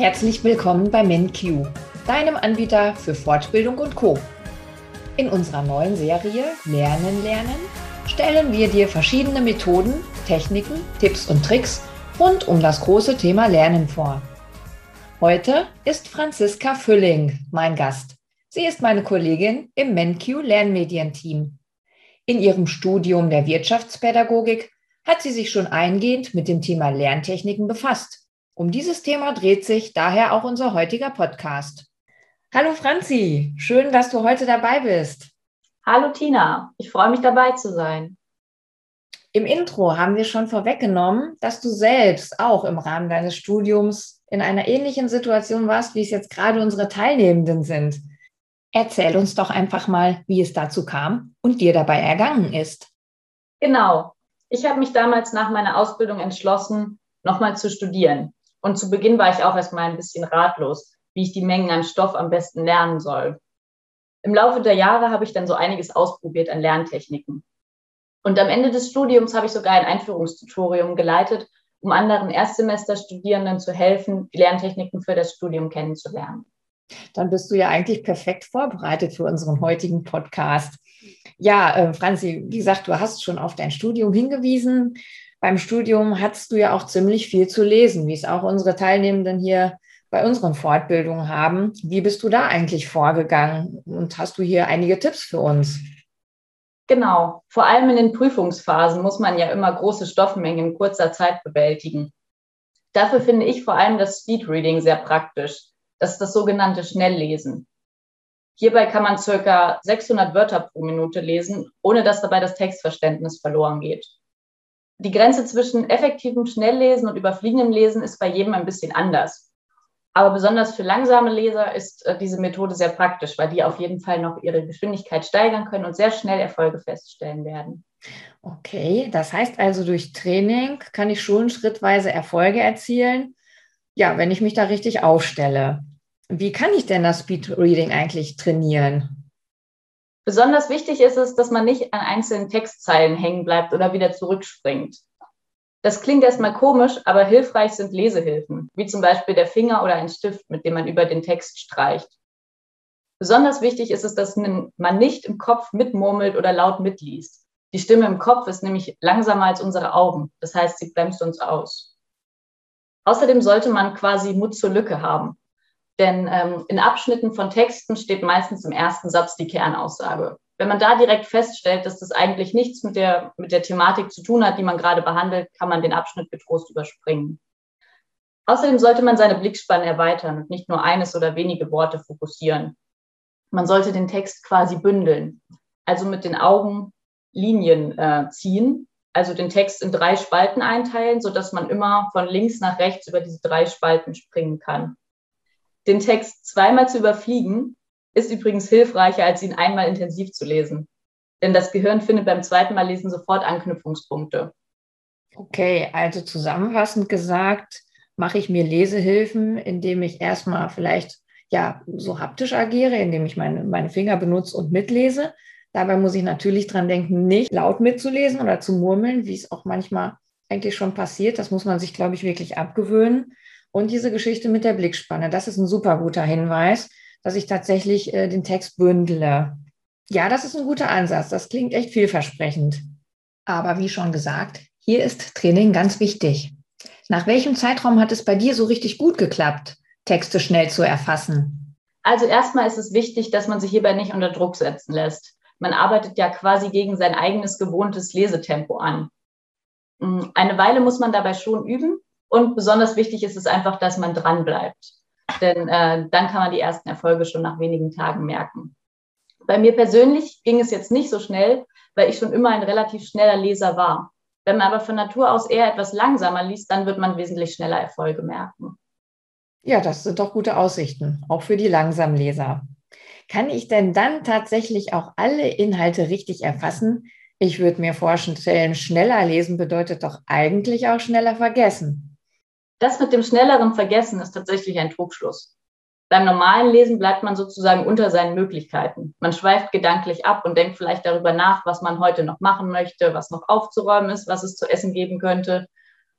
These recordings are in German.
Herzlich willkommen bei MenQ, deinem Anbieter für Fortbildung und Co. In unserer neuen Serie Lernen, Lernen stellen wir dir verschiedene Methoden, Techniken, Tipps und Tricks rund um das große Thema Lernen vor. Heute ist Franziska Fülling mein Gast. Sie ist meine Kollegin im MenQ Lernmedienteam. In ihrem Studium der Wirtschaftspädagogik hat sie sich schon eingehend mit dem Thema Lerntechniken befasst. Um dieses Thema dreht sich daher auch unser heutiger Podcast. Hallo Franzi, schön, dass du heute dabei bist. Hallo Tina, ich freue mich dabei zu sein. Im Intro haben wir schon vorweggenommen, dass du selbst auch im Rahmen deines Studiums in einer ähnlichen Situation warst, wie es jetzt gerade unsere Teilnehmenden sind. Erzähl uns doch einfach mal, wie es dazu kam und dir dabei ergangen ist. Genau. Ich habe mich damals nach meiner Ausbildung entschlossen, nochmal zu studieren. Und zu Beginn war ich auch erstmal ein bisschen ratlos, wie ich die Mengen an Stoff am besten lernen soll. Im Laufe der Jahre habe ich dann so einiges ausprobiert an Lerntechniken. Und am Ende des Studiums habe ich sogar ein Einführungstutorium geleitet, um anderen Erstsemesterstudierenden zu helfen, die Lerntechniken für das Studium kennenzulernen. Dann bist du ja eigentlich perfekt vorbereitet für unseren heutigen Podcast. Ja, äh, Franzi, wie gesagt, du hast schon auf dein Studium hingewiesen. Beim Studium hattest du ja auch ziemlich viel zu lesen, wie es auch unsere Teilnehmenden hier bei unseren Fortbildungen haben. Wie bist du da eigentlich vorgegangen und hast du hier einige Tipps für uns? Genau, vor allem in den Prüfungsphasen muss man ja immer große Stoffmengen in kurzer Zeit bewältigen. Dafür finde ich vor allem das Speedreading sehr praktisch. Das ist das sogenannte Schnelllesen. Hierbei kann man circa 600 Wörter pro Minute lesen, ohne dass dabei das Textverständnis verloren geht. Die Grenze zwischen effektivem Schnelllesen und überfliegendem Lesen ist bei jedem ein bisschen anders. Aber besonders für langsame Leser ist äh, diese Methode sehr praktisch, weil die auf jeden Fall noch ihre Geschwindigkeit steigern können und sehr schnell Erfolge feststellen werden. Okay, das heißt also, durch Training kann ich schon schrittweise Erfolge erzielen. Ja, wenn ich mich da richtig aufstelle. Wie kann ich denn das Speedreading eigentlich trainieren? Besonders wichtig ist es, dass man nicht an einzelnen Textzeilen hängen bleibt oder wieder zurückspringt. Das klingt erstmal komisch, aber hilfreich sind Lesehilfen, wie zum Beispiel der Finger oder ein Stift, mit dem man über den Text streicht. Besonders wichtig ist es, dass man nicht im Kopf mitmurmelt oder laut mitliest. Die Stimme im Kopf ist nämlich langsamer als unsere Augen. Das heißt, sie bremst uns aus. Außerdem sollte man quasi Mut zur Lücke haben. Denn ähm, in Abschnitten von Texten steht meistens im ersten Satz die Kernaussage wenn man da direkt feststellt, dass das eigentlich nichts mit der, mit der Thematik zu tun hat, die man gerade behandelt, kann man den Abschnitt getrost überspringen. Außerdem sollte man seine Blickspanne erweitern und nicht nur eines oder wenige Worte fokussieren. Man sollte den Text quasi bündeln, also mit den Augen Linien äh, ziehen, also den Text in drei Spalten einteilen, sodass man immer von links nach rechts über diese drei Spalten springen kann. Den Text zweimal zu überfliegen ist übrigens hilfreicher, als ihn einmal intensiv zu lesen. Denn das Gehirn findet beim zweiten Mal lesen sofort Anknüpfungspunkte. Okay, also zusammenfassend gesagt, mache ich mir Lesehilfen, indem ich erstmal vielleicht ja so haptisch agiere, indem ich meine, meine Finger benutze und mitlese. Dabei muss ich natürlich dran denken, nicht laut mitzulesen oder zu murmeln, wie es auch manchmal eigentlich schon passiert. Das muss man sich, glaube ich, wirklich abgewöhnen. Und diese Geschichte mit der Blickspanne, das ist ein super guter Hinweis, dass ich tatsächlich äh, den Text bündele. Ja, das ist ein guter Ansatz. Das klingt echt vielversprechend. Aber wie schon gesagt, hier ist Training ganz wichtig. Nach welchem Zeitraum hat es bei dir so richtig gut geklappt, Texte schnell zu erfassen? Also erstmal ist es wichtig, dass man sich hierbei nicht unter Druck setzen lässt. Man arbeitet ja quasi gegen sein eigenes gewohntes Lesetempo an. Hm, eine Weile muss man dabei schon üben und besonders wichtig ist es einfach, dass man dran bleibt denn äh, dann kann man die ersten Erfolge schon nach wenigen Tagen merken. Bei mir persönlich ging es jetzt nicht so schnell, weil ich schon immer ein relativ schneller Leser war. Wenn man aber von Natur aus eher etwas langsamer liest, dann wird man wesentlich schneller Erfolge merken. Ja, das sind doch gute Aussichten, auch für die Langsamleser. Kann ich denn dann tatsächlich auch alle Inhalte richtig erfassen? Ich würde mir vorstellen, schneller lesen bedeutet doch eigentlich auch schneller vergessen. Das mit dem schnelleren Vergessen ist tatsächlich ein Trugschluss. Beim normalen Lesen bleibt man sozusagen unter seinen Möglichkeiten. Man schweift gedanklich ab und denkt vielleicht darüber nach, was man heute noch machen möchte, was noch aufzuräumen ist, was es zu essen geben könnte.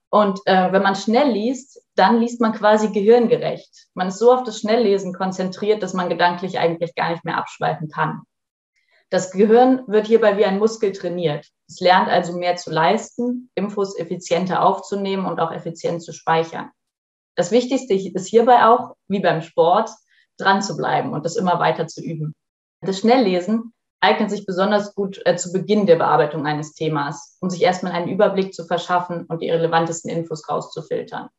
Und äh, wenn man schnell liest, dann liest man quasi gehirngerecht. Man ist so auf das Schnelllesen konzentriert, dass man gedanklich eigentlich gar nicht mehr abschweifen kann. Das Gehirn wird hierbei wie ein Muskel trainiert. Es lernt also mehr zu leisten, Infos effizienter aufzunehmen und auch effizient zu speichern. Das Wichtigste ist hierbei auch, wie beim Sport, dran zu bleiben und das immer weiter zu üben. Das Schnelllesen eignet sich besonders gut äh, zu Beginn der Bearbeitung eines Themas, um sich erstmal einen Überblick zu verschaffen und die relevantesten Infos rauszufiltern.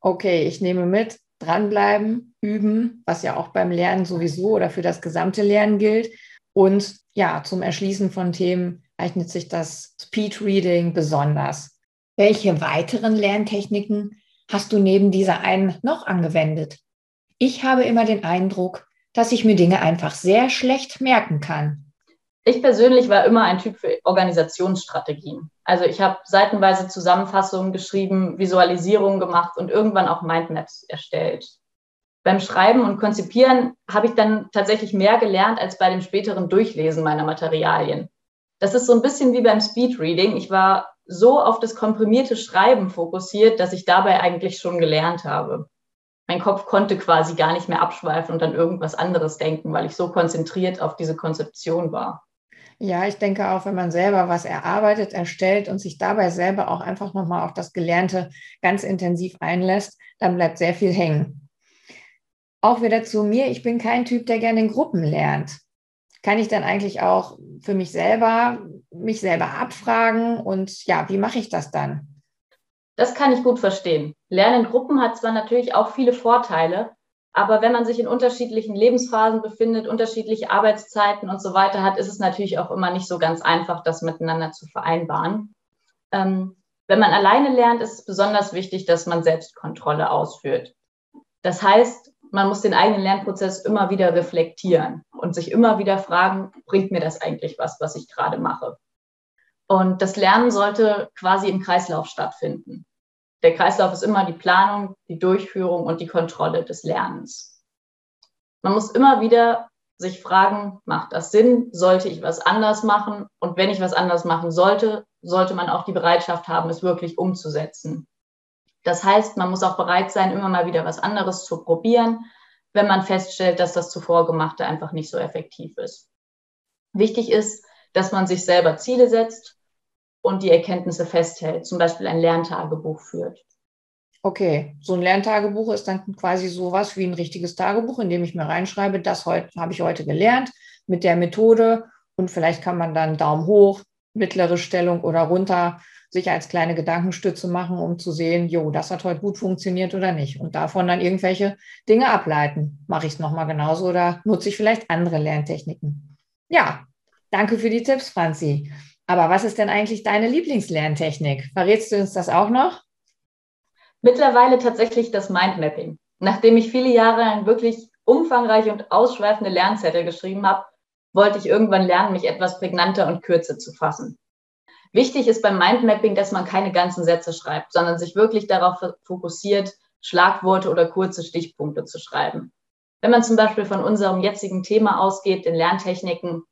Okay, ich nehme mit, dranbleiben, üben, was ja auch beim Lernen sowieso oder für das gesamte Lernen gilt. Und ja, zum Erschließen von Themen eignet sich das Speedreading besonders. Welche weiteren Lerntechniken hast du neben dieser einen noch angewendet? Ich habe immer den Eindruck, dass ich mir Dinge einfach sehr schlecht merken kann. Ich persönlich war immer ein Typ für Organisationsstrategien. Also ich habe seitenweise Zusammenfassungen geschrieben, Visualisierungen gemacht und irgendwann auch Mindmaps erstellt. Beim Schreiben und Konzipieren habe ich dann tatsächlich mehr gelernt als bei dem späteren Durchlesen meiner Materialien. Das ist so ein bisschen wie beim Speedreading. Ich war so auf das komprimierte Schreiben fokussiert, dass ich dabei eigentlich schon gelernt habe mein Kopf konnte quasi gar nicht mehr abschweifen und an irgendwas anderes denken, weil ich so konzentriert auf diese Konzeption war. Ja, ich denke auch, wenn man selber was erarbeitet, erstellt und sich dabei selber auch einfach nochmal auf das Gelernte ganz intensiv einlässt, dann bleibt sehr viel hängen. Auch wieder zu mir, ich bin kein Typ, der gerne in Gruppen lernt. Kann ich dann eigentlich auch für mich selber, mich selber abfragen und ja, wie mache ich das dann? Das kann ich gut verstehen. Lernen in Gruppen hat zwar natürlich auch viele Vorteile, aber wenn man sich in unterschiedlichen Lebensphasen befindet, unterschiedliche Arbeitszeiten und so weiter hat, ist es natürlich auch immer nicht so ganz einfach, das miteinander zu vereinbaren. Ähm, wenn man alleine lernt, ist es besonders wichtig, dass man Selbstkontrolle ausführt. Das heißt, man muss den eigenen Lernprozess immer wieder reflektieren und sich immer wieder fragen, bringt mir das eigentlich was, was ich gerade mache? Und das Lernen sollte quasi im Kreislauf stattfinden der Kreislauf ist immer die Planung, die Durchführung und die Kontrolle des Lernens. Man muss immer wieder sich fragen, macht das Sinn? Sollte ich was anders machen? Und wenn ich was anders machen sollte, sollte man auch die Bereitschaft haben, es wirklich umzusetzen. Das heißt, man muss auch bereit sein, immer mal wieder was anderes zu probieren, wenn man feststellt, dass das zuvor gemachte einfach nicht so effektiv ist. Wichtig ist, dass man sich selber Ziele setzt und die Erkenntnisse festhält, zum Beispiel ein Lerntagebuch führt. Okay, so ein Lerntagebuch ist dann quasi sowas wie ein richtiges Tagebuch, in dem ich mir reinschreibe, das habe ich heute gelernt mit der Methode und vielleicht kann man dann Daumen hoch, mittlere Stellung oder runter sich als kleine Gedankenstütze machen, um zu sehen, jo, das hat heute gut funktioniert oder nicht. Und davon dann irgendwelche Dinge ableiten. Mache ich es nochmal genauso oder nutze ich vielleicht andere Lerntechniken? Ja, danke für die Tipps, Franzi. Aber was ist denn eigentlich deine Lieblingslerntechnik? Verrätst du uns das auch noch? Mittlerweile tatsächlich das Mindmapping. Nachdem ich viele Jahre ein wirklich umfangreiche und ausschweifende Lernzettel geschrieben habe, wollte ich irgendwann lernen, mich etwas prägnanter und kürzer zu fassen. Wichtig ist beim Mindmapping, dass man keine ganzen Sätze schreibt, sondern sich wirklich darauf fokussiert, Schlagworte oder kurze Stichpunkte zu schreiben. Wenn man zum Beispiel von unserem jetzigen Thema ausgeht, den Lerntechniken,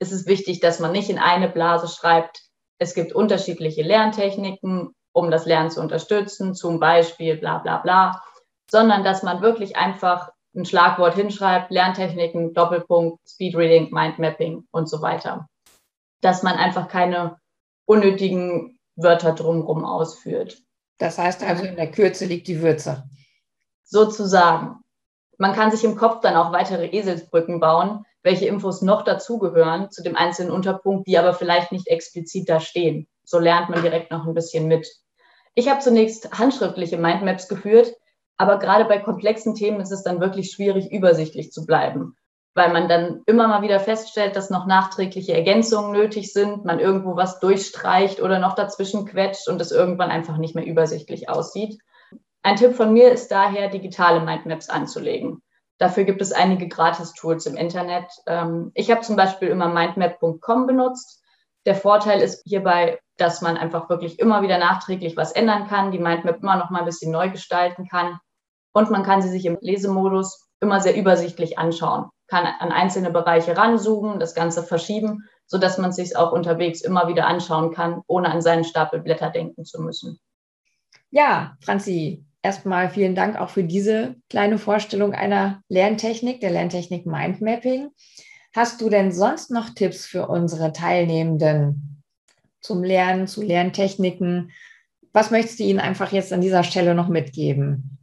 ist es wichtig, dass man nicht in eine Blase schreibt, es gibt unterschiedliche Lerntechniken, um das Lernen zu unterstützen, zum Beispiel bla bla bla, sondern dass man wirklich einfach ein Schlagwort hinschreibt, Lerntechniken, Doppelpunkt, Speedreading, Mindmapping und so weiter. Dass man einfach keine unnötigen Wörter drumherum ausführt. Das heißt also, in der Kürze liegt die Würze. Sozusagen. Man kann sich im Kopf dann auch weitere Eselsbrücken bauen, welche Infos noch dazugehören zu dem einzelnen Unterpunkt, die aber vielleicht nicht explizit da stehen. So lernt man direkt noch ein bisschen mit. Ich habe zunächst handschriftliche Mindmaps geführt, aber gerade bei komplexen Themen ist es dann wirklich schwierig, übersichtlich zu bleiben, weil man dann immer mal wieder feststellt, dass noch nachträgliche Ergänzungen nötig sind, man irgendwo was durchstreicht oder noch dazwischen quetscht und es irgendwann einfach nicht mehr übersichtlich aussieht. Ein Tipp von mir ist daher, digitale Mindmaps anzulegen. Dafür gibt es einige Gratis-Tools im Internet. Ähm, ich habe zum Beispiel immer mindmap.com benutzt. Der Vorteil ist hierbei, dass man einfach wirklich immer wieder nachträglich was ändern kann, die Mindmap immer noch mal ein bisschen neu gestalten kann und man kann sie sich im Lesemodus immer sehr übersichtlich anschauen, kann an einzelne Bereiche ranzoomen, das Ganze verschieben, so dass man es sich auch unterwegs immer wieder anschauen kann, ohne an seinen Stapel Blätter denken zu müssen. Ja, Franzi, erstmal vielen Dank auch für diese kleine Vorstellung einer Lerntechnik, der Lerntechnik Mindmapping. Hast du denn sonst noch Tipps für unsere Teilnehmenden zum Lernen, zu Lerntechniken? Was möchtest du ihnen einfach jetzt an dieser Stelle noch mitgeben?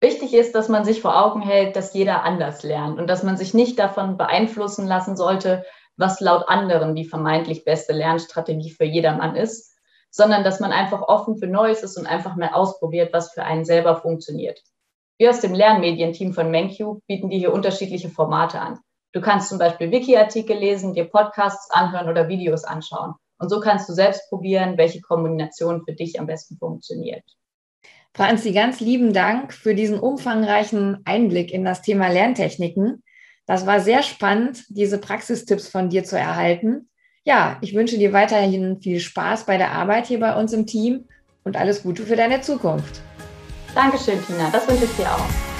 Wichtig ist, dass man sich vor Augen hält, dass jeder anders lernt und dass man sich nicht davon beeinflussen lassen sollte, was laut anderen die vermeintlich beste Lernstrategie für jedermann ist, sondern dass man einfach offen für Neues ist und einfach mal ausprobiert, was für einen selber funktioniert. Wir aus dem Lernmedienteam von MenQ bieten dir hier unterschiedliche Formate an. Du kannst zum Beispiel Wiki-Artikel lesen, dir Podcasts anhören oder Videos anschauen. Und so kannst du selbst probieren, welche Kombination für dich am besten funktioniert. Franzi, ganz lieben Dank für diesen umfangreichen Einblick in das Thema Lerntechniken. Das war sehr spannend, diese Praxistipps von dir zu erhalten. Ja, ich wünsche dir weiterhin viel Spaß bei der Arbeit hier bei uns im Team und alles Gute für deine Zukunft. Dankeschön, Tina. Das wünsche ich dir auch.